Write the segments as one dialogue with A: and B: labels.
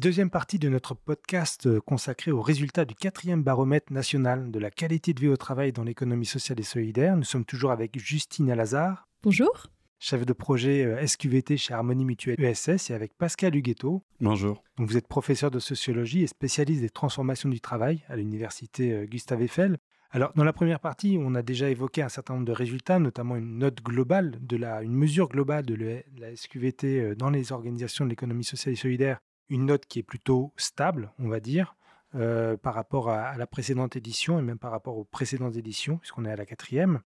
A: Deuxième partie de notre podcast euh, consacré aux résultats du quatrième baromètre national de la qualité de vie au travail dans l'économie sociale et solidaire. Nous sommes toujours avec Justine Alazar.
B: Bonjour.
A: Chef de projet euh, SQVT chez Harmonie Mutuelle ESS et avec Pascal Huguetto.
C: Bonjour.
A: Donc vous êtes professeur de sociologie et spécialiste des transformations du travail à l'université euh, Gustave Eiffel. Alors, dans la première partie, on a déjà évoqué un certain nombre de résultats, notamment une note globale, de la, une mesure globale de la SQVT dans les organisations de l'économie sociale et solidaire une note qui est plutôt stable, on va dire, euh, par rapport à, la précédente édition et même par rapport aux précédentes éditions, puisqu'on est à la quatrième.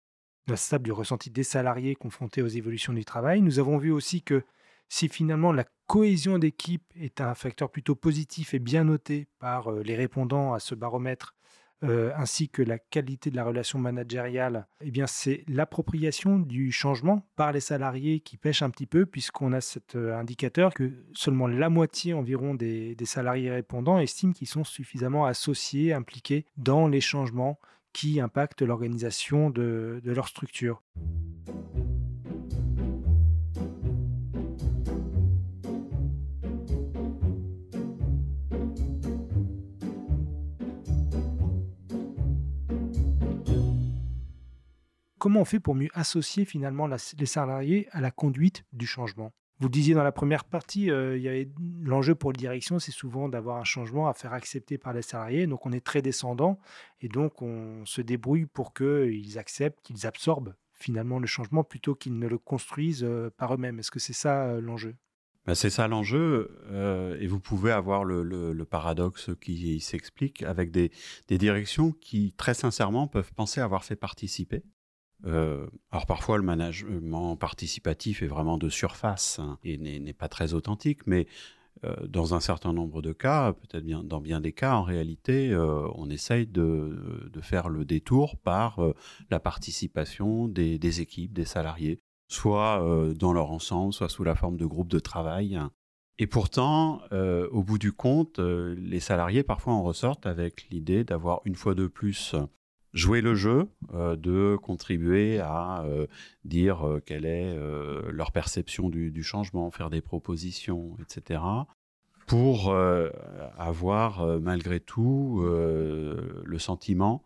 A: Note stable du ressenti des salariés confrontés aux évolutions du travail. Nous avons vu aussi que si finalement la cohésion d'équipe est un facteur plutôt positif et bien noté par euh, les répondants à ce baromètre, euh, ainsi que la qualité de la relation managériale, eh bien c'est l'appropriation du changement par les salariés qui pêche un petit peu, puisqu'on a cet euh, indicateur que seulement la moitié environ des, salariés répondants estiment qu'ils sont suffisamment associés, impliqués dans les changements qui impactent l'organisation de leur structure. Comment on fait pour mieux associer finalement les salariés à la conduite du changement? Vous disiez dans la première partie, euh, il y avait l'enjeu pour la direction, c'est souvent d'avoir un changement à faire accepter par les salariés. Donc on est très descendant et donc on se débrouille pour qu'ils acceptent, qu'ils absorbent finalement le changement plutôt qu'ils ne le construisent euh, par eux-mêmes. Est-ce que c'est ça euh, l'enjeu?
C: Ben c'est ça l'enjeu, et vous pouvez avoir le, paradoxe qui s'explique avec des, directions qui, très sincèrement, peuvent penser avoir fait participer euh, alors parfois le management participatif est vraiment de surface hein, et n'est pas très authentique, mais euh, dans un certain nombre de cas, peut-être bien dans bien des cas, en réalité, euh, on essaye de, faire le détour par la participation des, équipes, des salariés, soit dans leur ensemble, soit sous la forme de groupes de travail. Et pourtant, au bout du compte, les salariés parfois en ressortent avec l'idée d'avoir une fois de plus jouer le jeu, euh, de contribuer à euh, dire euh, quelle est leur perception du, changement, faire des propositions, etc. Pour avoir malgré tout le sentiment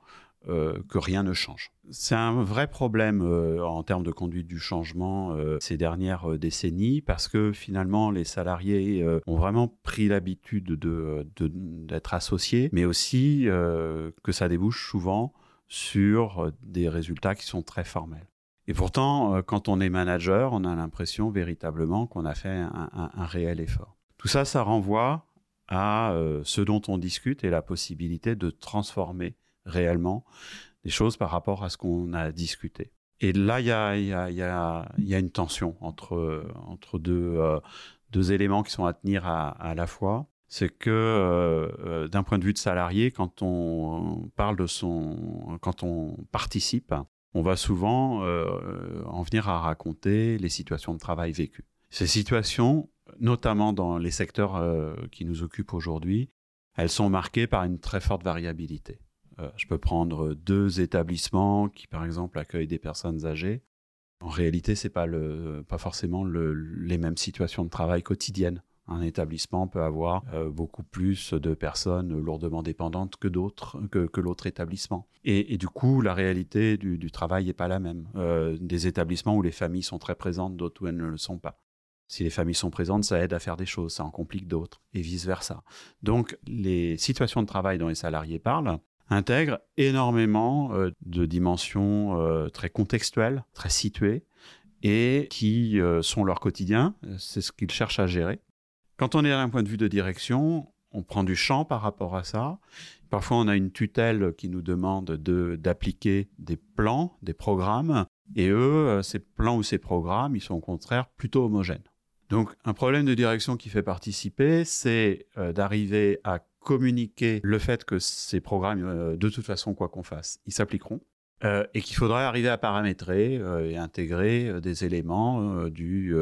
C: que rien ne change. C'est un vrai problème en termes de conduite du changement ces dernières décennies parce que finalement les salariés ont vraiment pris l'habitude de, d'être associés, mais aussi que ça débouche souvent sur euh, des résultats qui sont très formels. Et pourtant, euh, quand on est manager, on a l'impression véritablement qu'on a fait un, réel effort. Tout ça, ça renvoie à euh, ce dont on discute et la possibilité de transformer réellement des choses par rapport à ce qu'on a discuté. Et là, il y a, y, a, une tension entre, deux, éléments qui sont à tenir à la fois c'est que euh, euh, d'un point de vue de salarié, quand on parle de son, quand on participe, on va souvent euh, en venir à raconter les situations de travail vécues. Ces situations, notamment dans les secteurs qui nous occupent aujourd'hui, elles sont marquées par une très forte variabilité. je peux prendre deux établissements qui, par exemple, accueillent des personnes âgées. En réalité, c'est pas le, pas forcément le, les mêmes situations de travail quotidiennes. Un établissement peut avoir euh, beaucoup plus de personnes lourdement dépendantes que d'autres, que, l'autre établissement. Et, du coup, la réalité du, travail n'est pas la même. Euh, des établissements où les familles sont très présentes, d'autres où elles ne le sont pas. Si les familles sont présentes, ça aide à faire des choses, ça en complique d'autres, et vice-versa. Donc, les situations de travail dont les salariés parlent intègrent énormément euh, de dimensions très contextuelles, très situées, et qui sont leur quotidien, c'est ce qu'ils cherchent à gérer. Quand on est d'un point de vue de direction, on prend du champ par rapport à ça. Parfois, on a une tutelle qui nous demande de d'appliquer des plans, des programmes, et eux, euh, ces plans ou ces programmes, ils sont au contraire plutôt homogènes. Donc, un problème de direction qui fait participer, c'est euh, d'arriver à communiquer le fait que ces programmes, de toute façon, quoi qu'on fasse, ils s'appliqueront. Et qu'il faudrait arriver à paramétrer et intégrer des éléments du,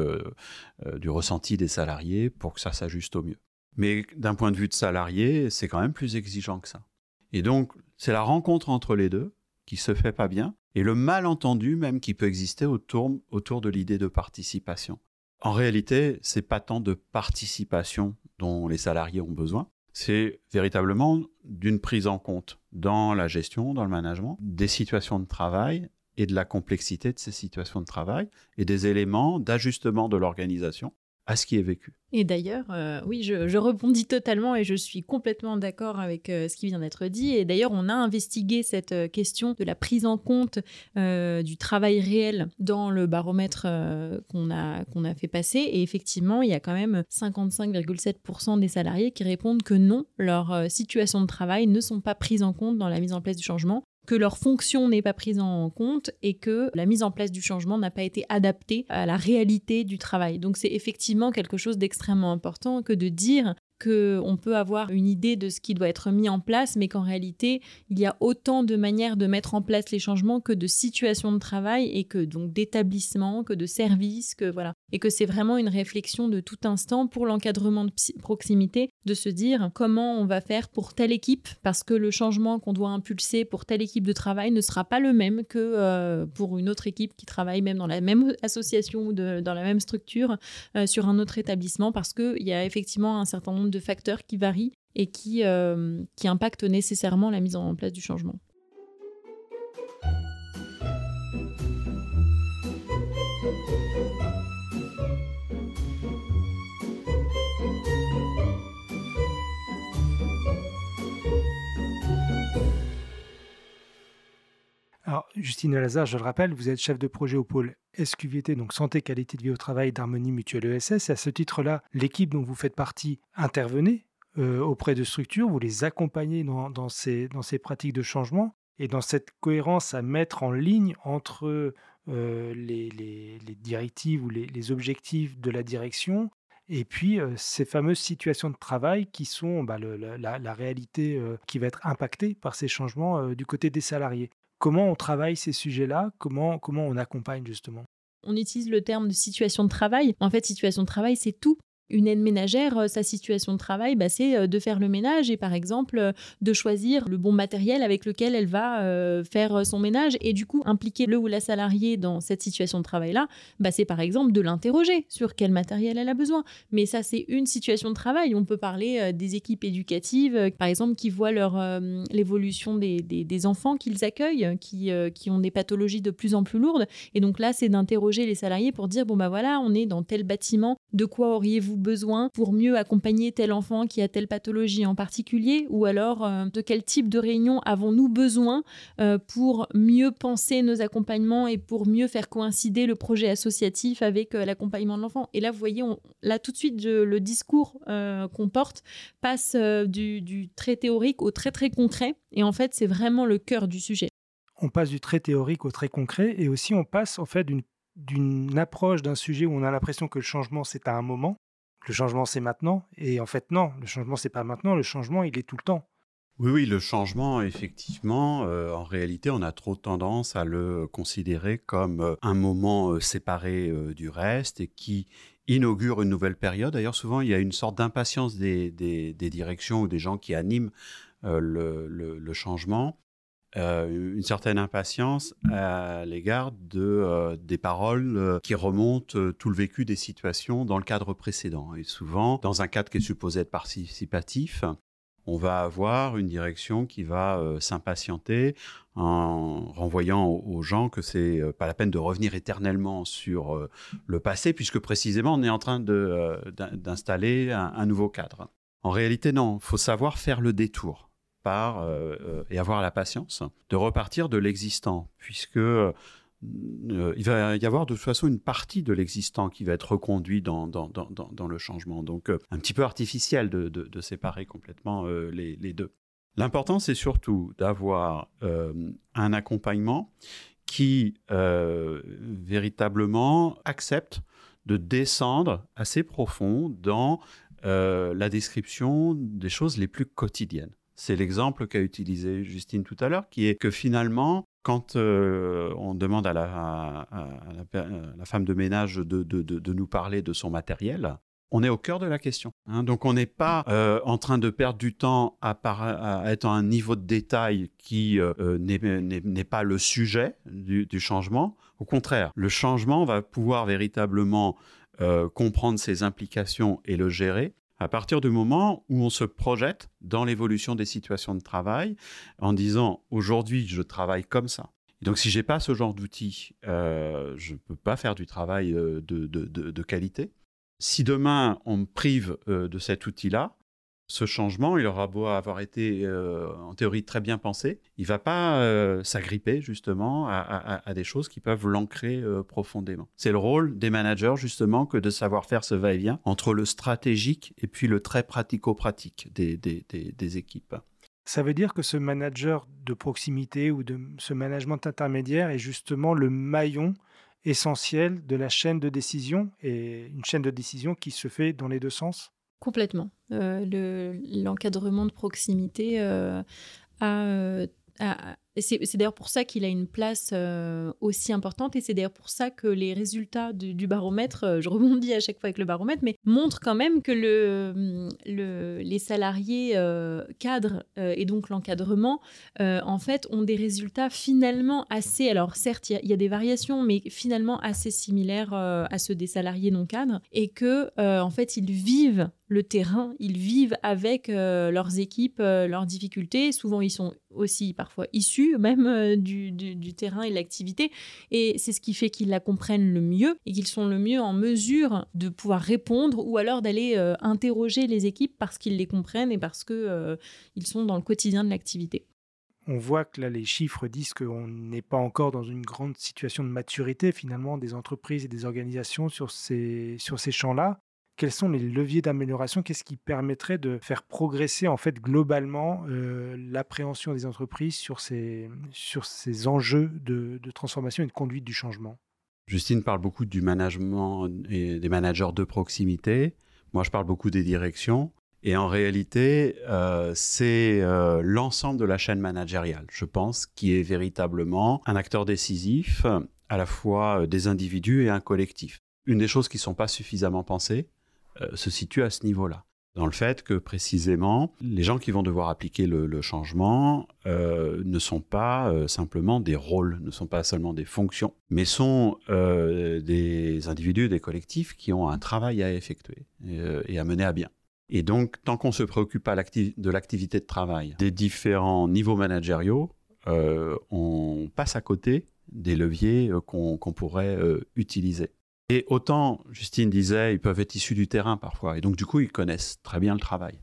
C: du ressenti des salariés pour que ça s'ajuste au mieux. Mais d'un point de vue de salarié, c'est quand même plus exigeant que ça. Et donc, c'est la rencontre entre les deux qui se fait pas bien, et le malentendu même qui peut exister autour, autour de l'idée de participation. En réalité, c'est pas tant de participation dont les salariés ont besoin, c'est véritablement d'une prise en compte dans la gestion, dans le management, des situations de travail et de la complexité de ces situations de travail et des éléments d'ajustement de l'organisation à ce qui est vécu.
B: Et d'ailleurs, euh, oui, je, rebondis totalement et je suis complètement d'accord avec euh, ce qui vient d'être dit. Et d'ailleurs, on a investigué cette euh, question de la prise en compte du travail réel dans le baromètre qu'on a, qu'on a fait passer. Et effectivement, il y a quand même 55,7% des salariés qui répondent que non, leurs situations de travail ne sont pas prises en compte dans la mise en place du changement que leur fonction n'est pas prise en compte et que la mise en place du changement n'a pas été adaptée à la réalité du travail. Donc c'est effectivement quelque chose d'extrêmement important que de dire qu'on peut avoir une idée de ce qui doit être mis en place, mais qu'en réalité, il y a autant de manières de mettre en place les changements que de situations de travail et que donc d'établissements, que de services, que voilà. Et que c'est vraiment une réflexion de tout instant pour l'encadrement de proximité, de se dire comment on va faire pour telle équipe, parce que le changement qu'on doit impulser pour telle équipe de travail ne sera pas le même que euh, pour une autre équipe qui travaille même dans la même association ou dans la même structure euh, sur un autre établissement, parce qu'il y a effectivement un certain nombre de facteurs qui varient et qui, euh, qui impactent nécessairement la mise en place du changement.
A: Justine Lazare, je le rappelle, vous êtes chef de projet au pôle SQVT, donc Santé, Qualité de vie au travail d'Harmonie Mutuelle ESS. Et à ce titre-là, l'équipe dont vous faites partie intervenait euh, auprès de structures, vous les accompagnez dans, ces, dans ces pratiques de changement et dans cette cohérence à mettre en ligne entre euh, les, directives ou les, objectifs de la direction et puis euh, ces fameuses situations de travail qui sont bah, la, réalité qui va être impactée par ces changements du côté des salariés. Comment on travaille ces sujets-là comment, comment on accompagne justement?
B: On utilise le terme de situation de travail. En fait, situation de travail, c'est tout. Une aide ménagère, euh, sa situation de travail, bah, c'est euh, de faire le ménage et par exemple euh, de choisir le bon matériel avec lequel elle va faire son ménage et du coup impliquer le ou la salariée dans cette situation de travail-là, bah, c'est par exemple de l'interroger sur quel matériel elle a besoin. Mais ça, c'est une situation de travail. On peut parler des équipes éducatives, par exemple, qui voient leur l'évolution des, des, enfants qu'ils accueillent, qui, qui ont des pathologies de plus en plus lourdes. Et donc là, c'est d'interroger les salariés pour dire, bon, bah voilà, on est dans tel bâtiment, de quoi auriez-vous besoin pour mieux accompagner tel enfant qui a telle pathologie en particulier Ou alors, euh, de quel type de réunion avons-nous besoin euh, pour mieux penser nos accompagnements et pour mieux faire coïncider le projet associatif avec euh, l'accompagnement de l'enfant? Et là, vous voyez, là tout de suite, le discours qu'on porte passe du, du très théorique au très très concret. Et en fait, c'est vraiment le cœur du sujet.
A: On passe du très théorique au très concret et aussi on passe en fait d'une d'une approche d'un sujet où on a l'impression que le changement c'est à un moment le changement c'est maintenant. Et en fait, non, le changement c'est pas maintenant, le changement il est tout le temps.
C: Oui, oui, le changement, effectivement, euh, en réalité, on a trop tendance à le considérer comme euh, un moment euh, séparé du reste et qui inaugure une nouvelle période. D'ailleurs, souvent, il y a une sorte d'impatience des, directions ou des gens qui animent le, changement euh, une certaine impatience à l'égard de, euh, des paroles euh, qui remontent tout le vécu des situations dans le cadre précédent. Et souvent, dans un cadre qui est supposé être participatif, on va avoir une direction qui va s'impatienter en renvoyant aux, gens que c'est pas la peine de revenir éternellement sur le passé, puisque précisément on est en train d'installer un nouveau cadre. En réalité, non, il faut savoir faire le détour euh, euh, et avoir la patience de repartir de l'existant, puisque euh, il va y avoir de toute façon une partie de l'existant qui va être reconduit dans, le changement. Donc un petit peu artificiel de, séparer complètement les, deux. L'important, c'est surtout d'avoir un accompagnement qui véritablement accepte de descendre assez profond dans la description des choses les plus quotidiennes. C'est l'exemple qu'a utilisé Justine tout à l'heure, qui est que finalement, quand on demande à la, la, femme de ménage de, nous parler de son matériel, on est au cœur de la question. Hein. Donc on n'est pas euh, en train de perdre du temps à, être à un niveau de détail qui euh, euh, n'est pas le sujet du, changement. Au contraire, le changement va pouvoir véritablement comprendre ses implications et le gérer à partir du moment où on se projette dans l'évolution des situations de travail en disant aujourd'hui je travaille comme ça. donc si j'ai pas ce genre d'outil, je ne peux pas faire du travail de qualité. Si demain on me prive euh, de cet outil-là, ce changement, il aura beau avoir été euh, en théorie très bien pensé, il va pas euh, s'agripper justement à, des choses qui peuvent l'ancrer profondément. C'est le rôle des managers justement que de savoir faire ce va-et-vient entre le stratégique et puis le très pratico-pratique des, des, équipes.
A: Ça veut dire que ce manager de proximité ou de ce management intermédiaire est justement le maillon essentiel de la chaîne de décision et une chaîne de décision qui se fait dans les deux sens?
B: Complètement. Euh, l'encadrement de proximité euh, a, euh, a, c'est d'ailleurs pour ça qu'il a une place euh, aussi importante et c'est d'ailleurs pour ça que les résultats du, baromètre, euh, je rebondis à chaque fois avec le baromètre, mais montrent quand même que le, les salariés euh, cadres et donc l'encadrement, en fait, ont des résultats finalement assez, alors certes, il y, a des variations, mais finalement assez similaires à ceux des salariés non cadres et que, en fait, ils vivent le terrain, ils vivent avec leurs équipes, leurs difficultés. Souvent, ils sont aussi parfois issus même euh, du, terrain et de l'activité. Et c'est ce qui fait qu'ils la comprennent le mieux et qu'ils sont le mieux en mesure de pouvoir répondre ou alors d'aller euh, interroger les équipes parce qu'ils les comprennent et parce qu'ils euh, sont dans le quotidien de l'activité.
A: On voit que là, les chiffres disent qu'on n'est pas encore dans une grande situation de maturité finalement des entreprises et des organisations sur ces, sur ces champs-là quels sont les leviers d'amélioration? Qu'est-ce qui permettrait de faire progresser en fait globalement euh, l'appréhension des entreprises sur ces, sur ces enjeux de, transformation et de conduite du changement?
C: Justine parle beaucoup du management et des managers de proximité. Moi, je parle beaucoup des directions. Et en réalité, euh, c'est euh, l'ensemble de la chaîne managériale, je pense, qui est véritablement un acteur décisif, à la fois des individus et un collectif. Une des choses qui ne sont pas suffisamment pensées, euh, se situe à ce niveau-là. Dans le fait que précisément, les gens qui vont devoir appliquer le, changement euh, ne sont pas euh, simplement des rôles, ne sont pas seulement des fonctions, mais sont des individus, des collectifs qui ont un travail à effectuer et à mener à bien. Et donc, tant qu'on se préoccupe pas de l'activité de travail des différents niveaux managériaux, on passe à côté des leviers qu'on pourrait utiliser. Et autant, Justine disait, ils peuvent être issus du terrain parfois, et donc du coup, ils connaissent très bien le travail.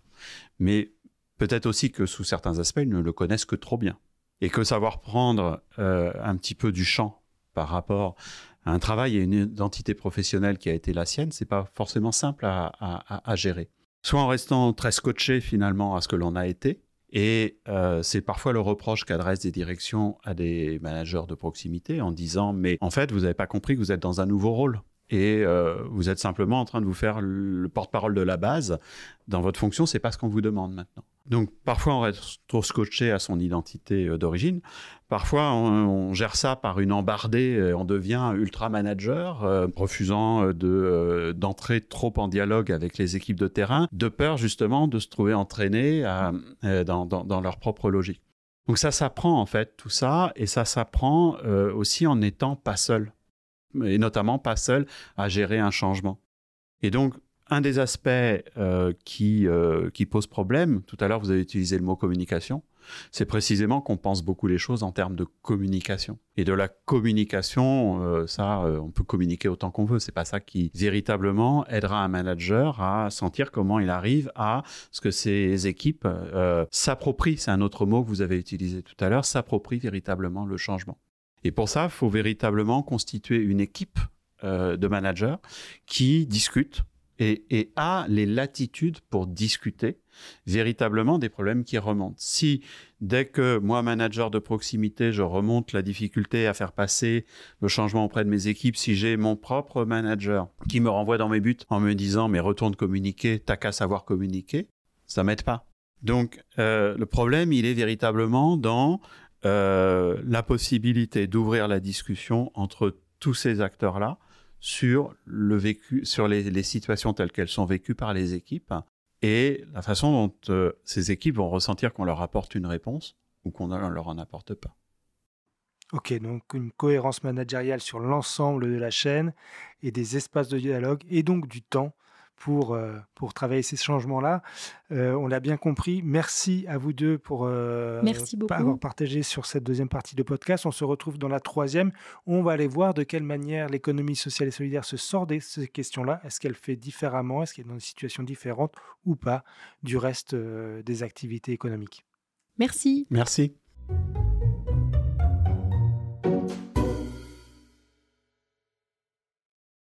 C: Mais peut-être aussi que sous certains aspects, ils ne le connaissent que trop bien. Et que savoir prendre euh, un petit peu du champ par rapport à un travail et une identité professionnelle qui a été la sienne, c'est pas forcément simple à, gérer. Soit en restant très scotché finalement à ce que l'on a été, et euh, c'est parfois le reproche qu'adressent des directions à des managers de proximité en disant mais en fait vous n'avez pas compris que vous êtes dans un nouveau rôle et euh, vous êtes simplement en train de vous faire le porte-parole de la base. Dans votre fonction, c'est pas ce qu'on vous demande maintenant. Donc parfois on reste trop scotché à son identité euh, d'origine. Parfois on, gère ça par une embardée, on devient ultra manager, euh, refusant de d'entrer trop en dialogue avec les équipes de terrain, de peur justement de se trouver entraîné dans, dans, leur propre logique. Donc ça s'apprend en fait tout ça, et ça s'apprend aussi en n'étant pas seul et notamment pas seul à gérer un changement. Et donc, un des aspects euh, qui, euh, qui pose problème, tout à l'heure vous avez utilisé le mot communication, c'est précisément qu'on pense beaucoup les choses en termes de communication. Et de la communication, euh, ça, on peut communiquer autant qu'on veut. C'est pas ça qui véritablement aidera un manager à sentir comment il arrive à ce que ses équipes s'approprient. C'est un autre mot que vous avez utilisé tout à l'heure, s'approprient véritablement le changement. Et pour ça, il faut véritablement constituer une équipe euh, de managers qui discutent et, a les latitudes pour discuter véritablement des problèmes qui remontent. Si dès que moi, manager de proximité, je remonte la difficulté à faire passer le changement auprès de mes équipes, si j'ai mon propre manager qui me renvoie dans mes buts en me disant mais retourne communiquer, t'as qu'à savoir communiquer, ça m'aide pas. Donc euh, le problème, il est véritablement dans euh, la possibilité d'ouvrir la discussion entre tous ces acteurs-là sur le vécu, sur les, situations telles qu'elles sont vécues par les équipes et la façon dont euh, ces équipes vont ressentir qu'on leur apporte une réponse ou qu'on ne leur en apporte pas.
A: Ok, donc une cohérence managériale sur l'ensemble de la chaîne et des espaces de dialogue et donc du temps pour, euh, pour travailler ces changements-là. Euh, on l'a bien compris. Merci à vous deux pour
B: euh,
A: avoir partagé sur cette deuxième partie de podcast. On se retrouve dans la troisième. On va aller voir de quelle manière l'économie sociale et solidaire se sort de ces questions-là. Est-ce qu'elle fait différemment? Est-ce qu'elle est dans des situations différentes ou pas du reste des activités économiques?
B: Merci.
C: Merci.